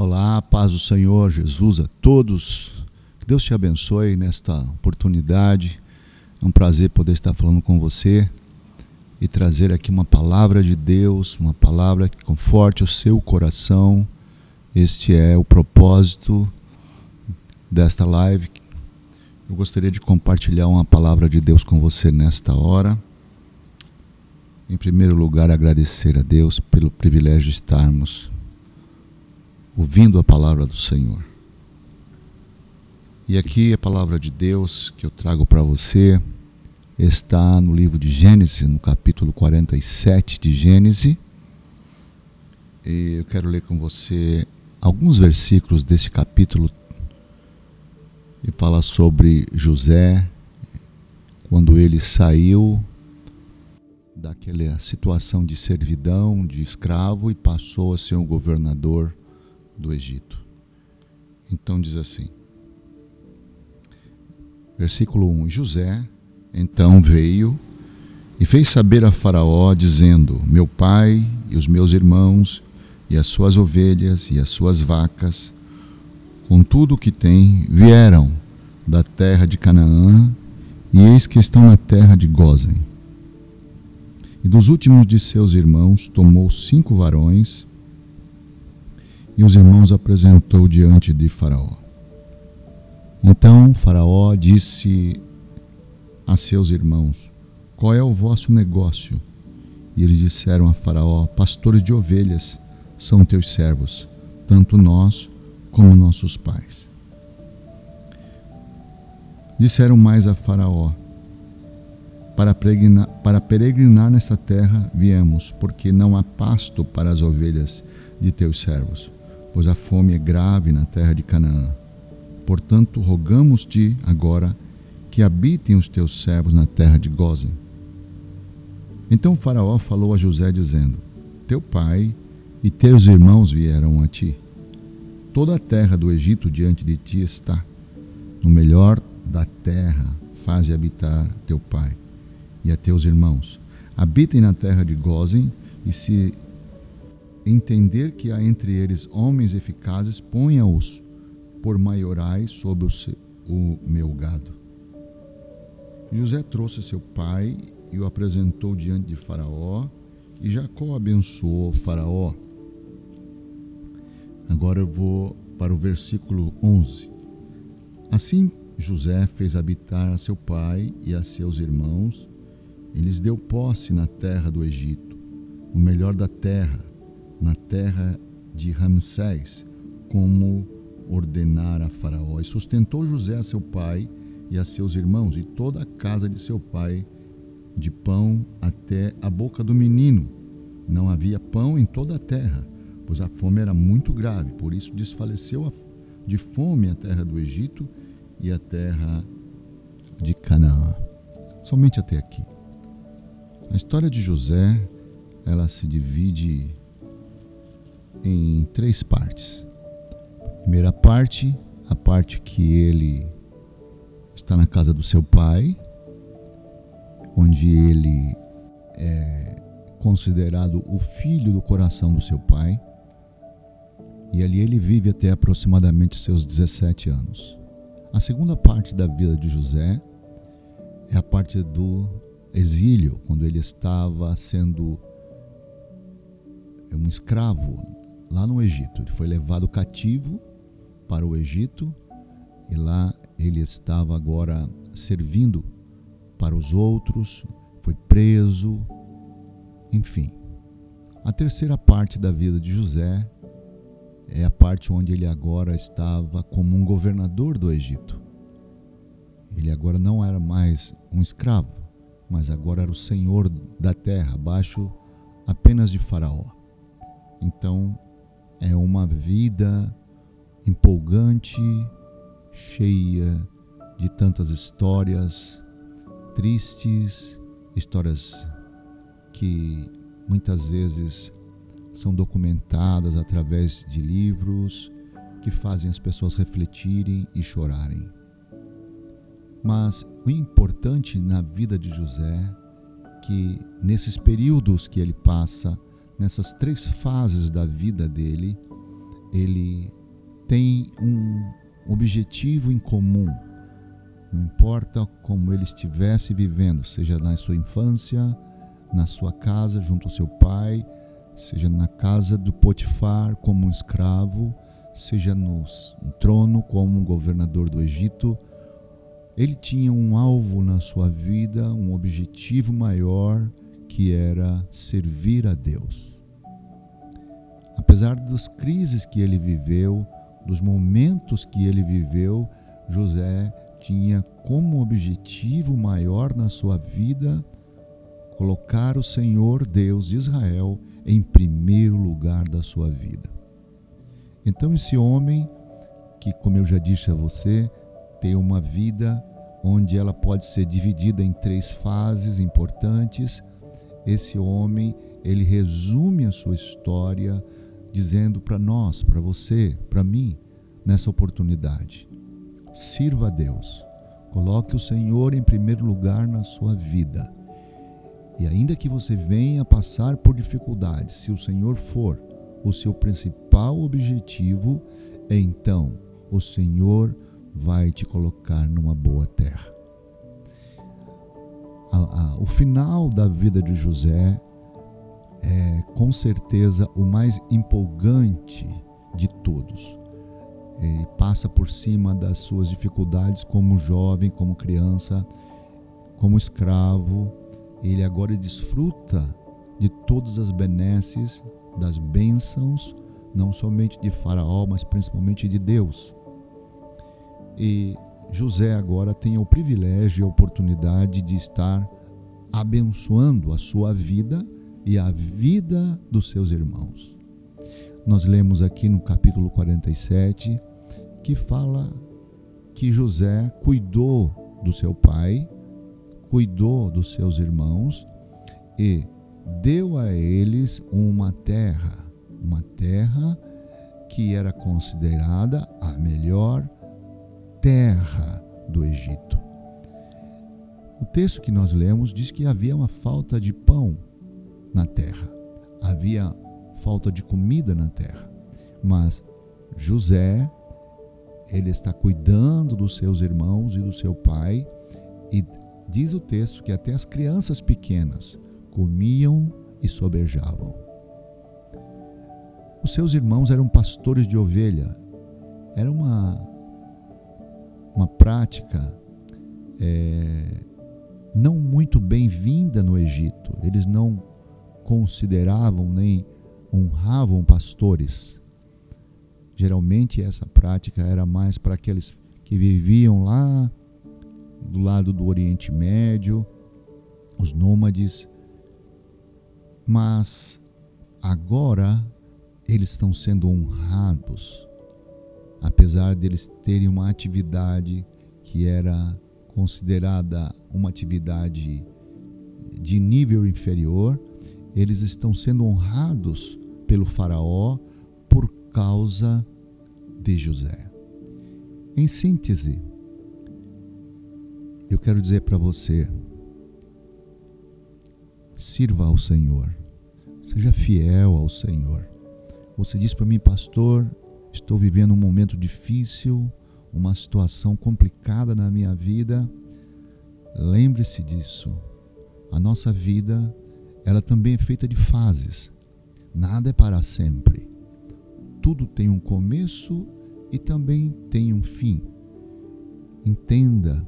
Olá, paz do Senhor Jesus a todos. Que Deus te abençoe nesta oportunidade. É um prazer poder estar falando com você e trazer aqui uma palavra de Deus, uma palavra que conforte o seu coração. Este é o propósito desta live. Eu gostaria de compartilhar uma palavra de Deus com você nesta hora. Em primeiro lugar, agradecer a Deus pelo privilégio de estarmos ouvindo a palavra do Senhor. E aqui a palavra de Deus que eu trago para você está no livro de Gênesis, no capítulo 47 de Gênesis. E eu quero ler com você alguns versículos desse capítulo e fala sobre José quando ele saiu daquela situação de servidão, de escravo e passou a ser um governador do Egito. Então diz assim, versículo 1: José então veio e fez saber a Faraó, dizendo: Meu pai e os meus irmãos, e as suas ovelhas e as suas vacas, com tudo o que tem, vieram da terra de Canaã, e eis que estão na terra de Gozen. E dos últimos de seus irmãos tomou cinco varões e os irmãos apresentou diante de Faraó. Então Faraó disse a seus irmãos: Qual é o vosso negócio? E eles disseram a Faraó: Pastores de ovelhas são teus servos, tanto nós como nossos pais. Disseram mais a Faraó: para peregrinar, para peregrinar nesta terra viemos, porque não há pasto para as ovelhas de teus servos pois a fome é grave na terra de Canaã. Portanto, rogamos-te agora que habitem os teus servos na terra de Gozen. Então Faraó falou a José, dizendo: Teu pai e teus irmãos vieram a ti. Toda a terra do Egito diante de ti está. No melhor da terra, faze habitar teu pai e a teus irmãos. Habitem na terra de Gozen, e se entender que há entre eles homens eficazes, ponha-os por maiorais sobre o, seu, o meu gado. José trouxe seu pai e o apresentou diante de Faraó, e Jacó abençoou Faraó. Agora eu vou para o versículo 11. Assim José fez habitar a seu pai e a seus irmãos, e lhes deu posse na terra do Egito, o melhor da terra, na terra de Ramsés, como ordenara Faraó. E sustentou José a seu pai e a seus irmãos e toda a casa de seu pai de pão até a boca do menino. Não havia pão em toda a terra, pois a fome era muito grave. Por isso desfaleceu de fome a terra do Egito e a terra de Canaã. Somente até aqui. A história de José, ela se divide em três partes. Primeira parte, a parte que ele está na casa do seu pai, onde ele é considerado o filho do coração do seu pai, e ali ele vive até aproximadamente seus 17 anos. A segunda parte da vida de José é a parte do exílio, quando ele estava sendo um escravo lá no Egito. Ele foi levado cativo para o Egito e lá ele estava agora servindo para os outros, foi preso, enfim. A terceira parte da vida de José é a parte onde ele agora estava como um governador do Egito. Ele agora não era mais um escravo, mas agora era o senhor da terra, abaixo apenas de Faraó. Então, é uma vida empolgante, cheia de tantas histórias tristes, histórias que muitas vezes são documentadas através de livros que fazem as pessoas refletirem e chorarem. Mas o importante na vida de José que nesses períodos que ele passa nessas três fases da vida dele, ele tem um objetivo em comum. Não importa como ele estivesse vivendo, seja na sua infância, na sua casa junto ao seu pai, seja na casa do Potifar como um escravo, seja no trono como um governador do Egito, ele tinha um alvo na sua vida, um objetivo maior que era servir a Deus. Apesar das crises que ele viveu, dos momentos que ele viveu, José tinha como objetivo maior na sua vida colocar o Senhor Deus de Israel em primeiro lugar da sua vida. Então, esse homem, que, como eu já disse a você, tem uma vida onde ela pode ser dividida em três fases importantes, esse homem, ele resume a sua história dizendo para nós, para você, para mim, nessa oportunidade: sirva a Deus, coloque o Senhor em primeiro lugar na sua vida. E ainda que você venha passar por dificuldades, se o Senhor for o seu principal objetivo, então o Senhor vai te colocar numa boa terra. O final da vida de José é com certeza o mais empolgante de todos. Ele passa por cima das suas dificuldades como jovem, como criança, como escravo. Ele agora desfruta de todas as benesses, das bênçãos, não somente de Faraó, mas principalmente de Deus. E José agora tem o privilégio e a oportunidade de estar abençoando a sua vida e a vida dos seus irmãos. Nós lemos aqui no capítulo 47 que fala que José cuidou do seu pai, cuidou dos seus irmãos e deu a eles uma terra, uma terra que era considerada a melhor terra do Egito. O texto que nós lemos diz que havia uma falta de pão na terra. Havia falta de comida na terra. Mas José, ele está cuidando dos seus irmãos e do seu pai, e diz o texto que até as crianças pequenas comiam e sobejavam. Os seus irmãos eram pastores de ovelha. Era uma, uma prática é, não muito bem-vinda no Egito. Eles não consideravam nem honravam pastores. Geralmente essa prática era mais para aqueles que viviam lá do lado do Oriente Médio, os nômades. Mas agora eles estão sendo honrados, apesar deles terem uma atividade que era considerada uma atividade de nível inferior, eles estão sendo honrados pelo Faraó por causa de José. Em síntese, eu quero dizer para você: sirva ao Senhor, seja fiel ao Senhor. Você diz para mim, pastor, estou vivendo um momento difícil, uma situação complicada na minha vida. Lembre-se disso. A nossa vida ela também é feita de fases. Nada é para sempre. Tudo tem um começo e também tem um fim. Entenda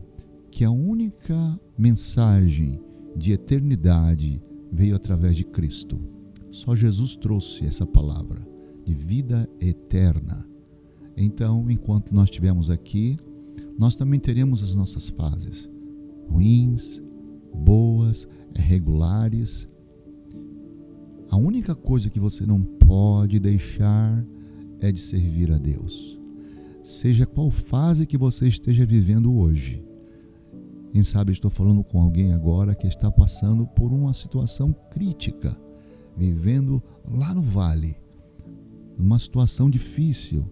que a única mensagem de eternidade veio através de Cristo. Só Jesus trouxe essa palavra de vida eterna. Então, enquanto nós estivermos aqui, nós também teremos as nossas fases ruins, boas, regulares, a única coisa que você não pode deixar é de servir a Deus. Seja qual fase que você esteja vivendo hoje. Quem sabe estou falando com alguém agora que está passando por uma situação crítica, vivendo lá no vale, uma situação difícil.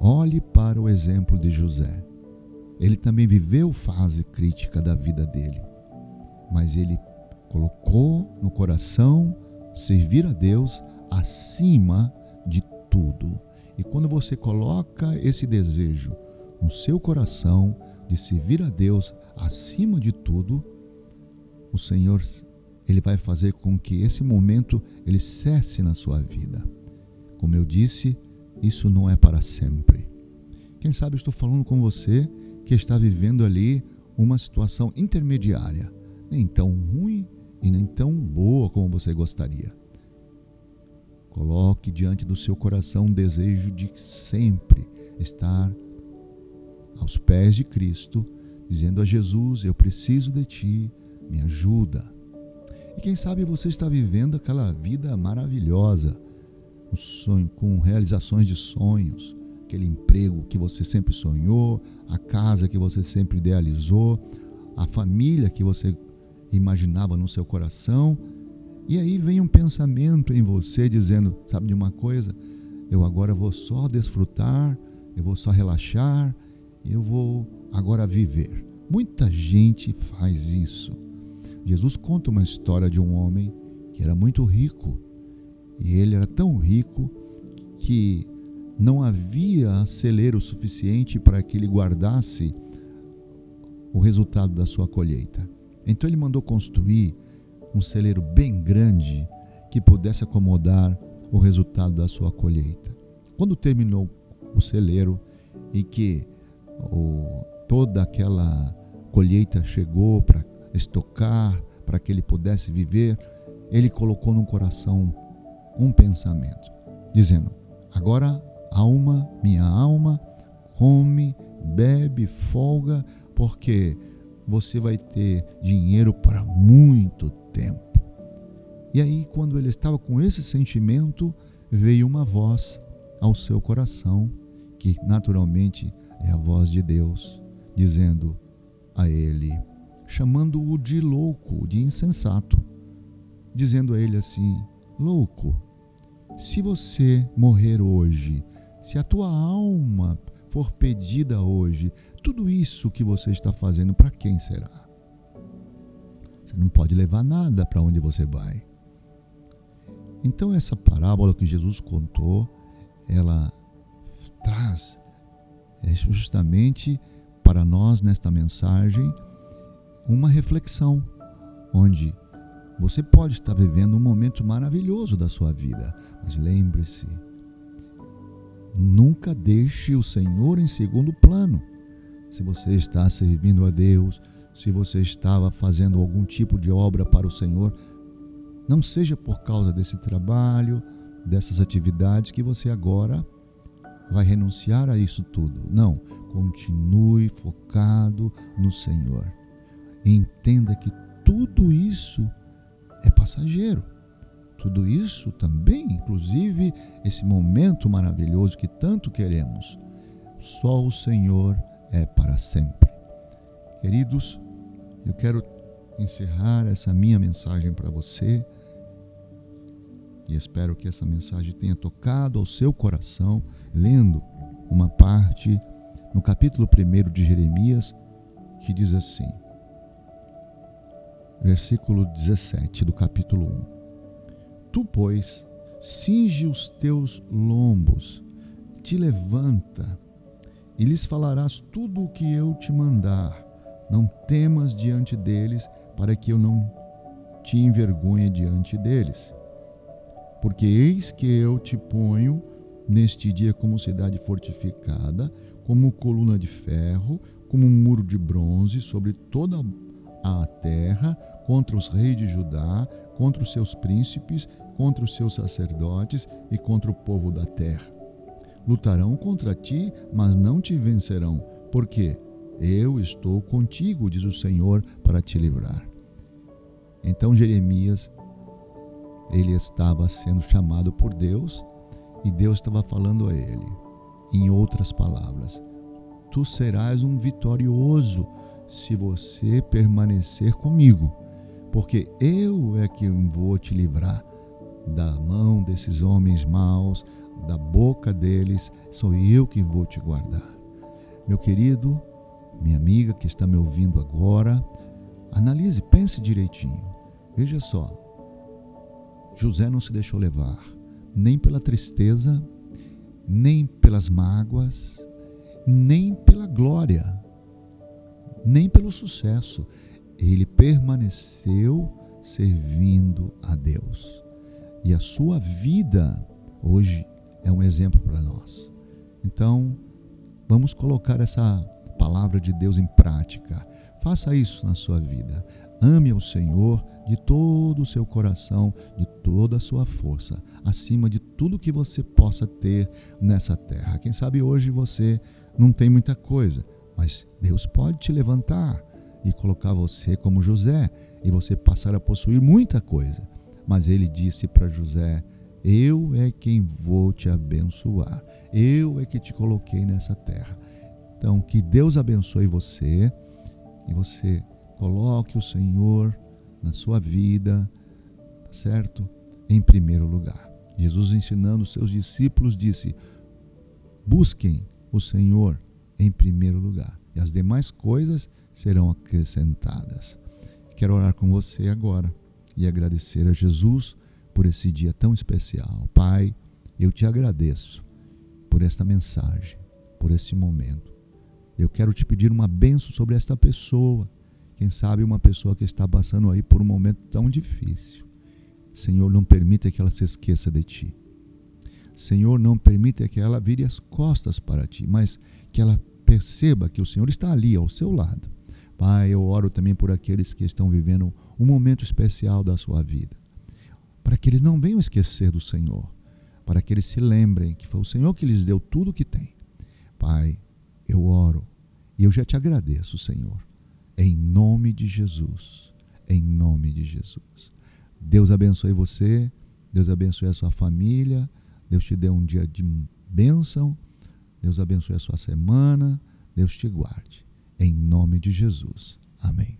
Olhe para o exemplo de José. Ele também viveu fase crítica da vida dele, mas ele colocou no coração servir a Deus acima de tudo. E quando você coloca esse desejo no seu coração de servir a Deus acima de tudo, o Senhor ele vai fazer com que esse momento ele cesse na sua vida. Como eu disse, isso não é para sempre. Quem sabe estou falando com você que está vivendo ali uma situação intermediária, nem tão ruim e nem tão boa como você gostaria. Coloque diante do seu coração um desejo de sempre estar aos pés de Cristo, dizendo a Jesus: Eu preciso de Ti, me ajuda. E quem sabe você está vivendo aquela vida maravilhosa, um sonho, com realizações de sonhos, aquele emprego que você sempre sonhou, a casa que você sempre idealizou, a família que você imaginava no seu coração. E aí vem um pensamento em você dizendo: sabe de uma coisa? Eu agora vou só desfrutar, eu vou só relaxar, eu vou agora viver. Muita gente faz isso. Jesus conta uma história de um homem que era muito rico. E ele tão rico que não havia celeiro suficiente para que ele guardasse o resultado da sua colheita. Então ele mandou construir um celeiro bem grande que pudesse acomodar o resultado da sua colheita. Quando terminou o celeiro e que toda aquela colheita chegou para estocar, para que ele pudesse viver, ele colocou no coração um pensamento, dizendo: Agora alma, minha alma, come, bebe, folga, porque você vai ter dinheiro para muito tempo. E aí, quando ele estava com esse sentimento, veio uma voz ao seu coração, que naturalmente é a voz de Deus, dizendo a ele, chamando-o de louco, de insensato, dizendo a ele assim: Louco, se você morrer hoje, se a tua alma for pedida hoje, tudo isso que você está fazendo, para quem será? Você não pode levar nada para onde você vai. Então, essa parábola que Jesus contou, ela traz é justamente para nós, nesta mensagem, uma reflexão, onde você pode estar vivendo um momento maravilhoso da sua vida, mas lembre-se, Nunca deixe o Senhor em segundo plano. Se você está servindo a Deus, se você estava fazendo algum tipo de obra para o Senhor, não seja por causa desse trabalho, dessas atividades que você agora vai renunciar a isso tudo. Não, continue focado no Senhor. entenda que tudo isso é passageiro. Tudo isso também, inclusive esse momento maravilhoso que tanto queremos, só o Senhor é para sempre. Queridos, eu quero encerrar essa minha mensagem para você e espero que essa mensagem tenha tocado ao seu coração, lendo uma parte no capítulo 1 de Jeremias que diz assim, versículo 17 do capítulo 1. Tu, pois, cinge os teus lombos, te levanta, e lhes falarás tudo o que eu te mandar. Não temas diante deles, para que eu não te envergonhe diante deles. Porque eis que eu te ponho neste dia como cidade fortificada, como coluna de ferro, como um muro de bronze sobre toda a terra, contra os reis de Judá, contra os seus príncipes, contra os seus sacerdotes e contra o povo da terra. Lutarão contra ti, mas não te vencerão, porque eu estou contigo, diz o Senhor, para te livrar. Então Jeremias, ele estava sendo chamado por Deus e Deus estava falando a ele, em outras palavras: Tu serás um vitorioso se você permanecer comigo porque eu é que vou te livrar da mão desses homens maus, da boca deles, sou eu que vou te guardar. Meu querido, minha amiga que está me ouvindo agora, analise, pense direitinho. Veja só, José não se deixou levar, nem pela tristeza, nem pelas mágoas, nem pela glória, nem pelo sucesso. Ele permaneceu servindo a Deus. E a sua vida hoje é um exemplo para nós. Então, vamos colocar essa palavra de Deus em prática. Faça isso na sua vida. Ame ao Senhor de todo o seu coração, de toda a sua força, acima de tudo que você possa ter nessa terra. Quem sabe hoje você não tem muita coisa, mas Deus pode te levantar e colocar você como José e você passar a possuir muita coisa. Mas ele disse para José: Eu é quem vou te abençoar, eu é que te coloquei nessa terra. Então, que Deus abençoe você e você coloque o Senhor na sua vida, tá certo? Em primeiro lugar. Jesus ensinando os seus discípulos disse: Busquem o Senhor em primeiro lugar, as demais coisas serão acrescentadas. Quero orar com você agora e agradecer a Jesus por esse dia tão especial. Pai, eu te agradeço por esta mensagem, por esse momento. Eu quero te pedir uma benção sobre esta pessoa quem sabe uma pessoa que está passando aí por um momento tão difícil. Senhor, não permita que ela se esqueça de ti. Senhor, não permita que ela vire as costas para ti, mas que ela perceba que o Senhor está ali ao seu lado. Pai, eu oro também por aqueles que estão vivendo um momento especial da sua vida, para que eles não venham esquecer do Senhor, para que eles se lembrem que foi o Senhor que lhes deu tudo o que tem. Pai, eu oro e eu já te agradeço, Senhor, em nome de Jesus. Em nome de Jesus. Deus abençoe você. Deus abençoe a sua família. Deus te dê um dia de bênção. Deus abençoe a sua semana. Deus te guarde. Em nome de Jesus. Amém.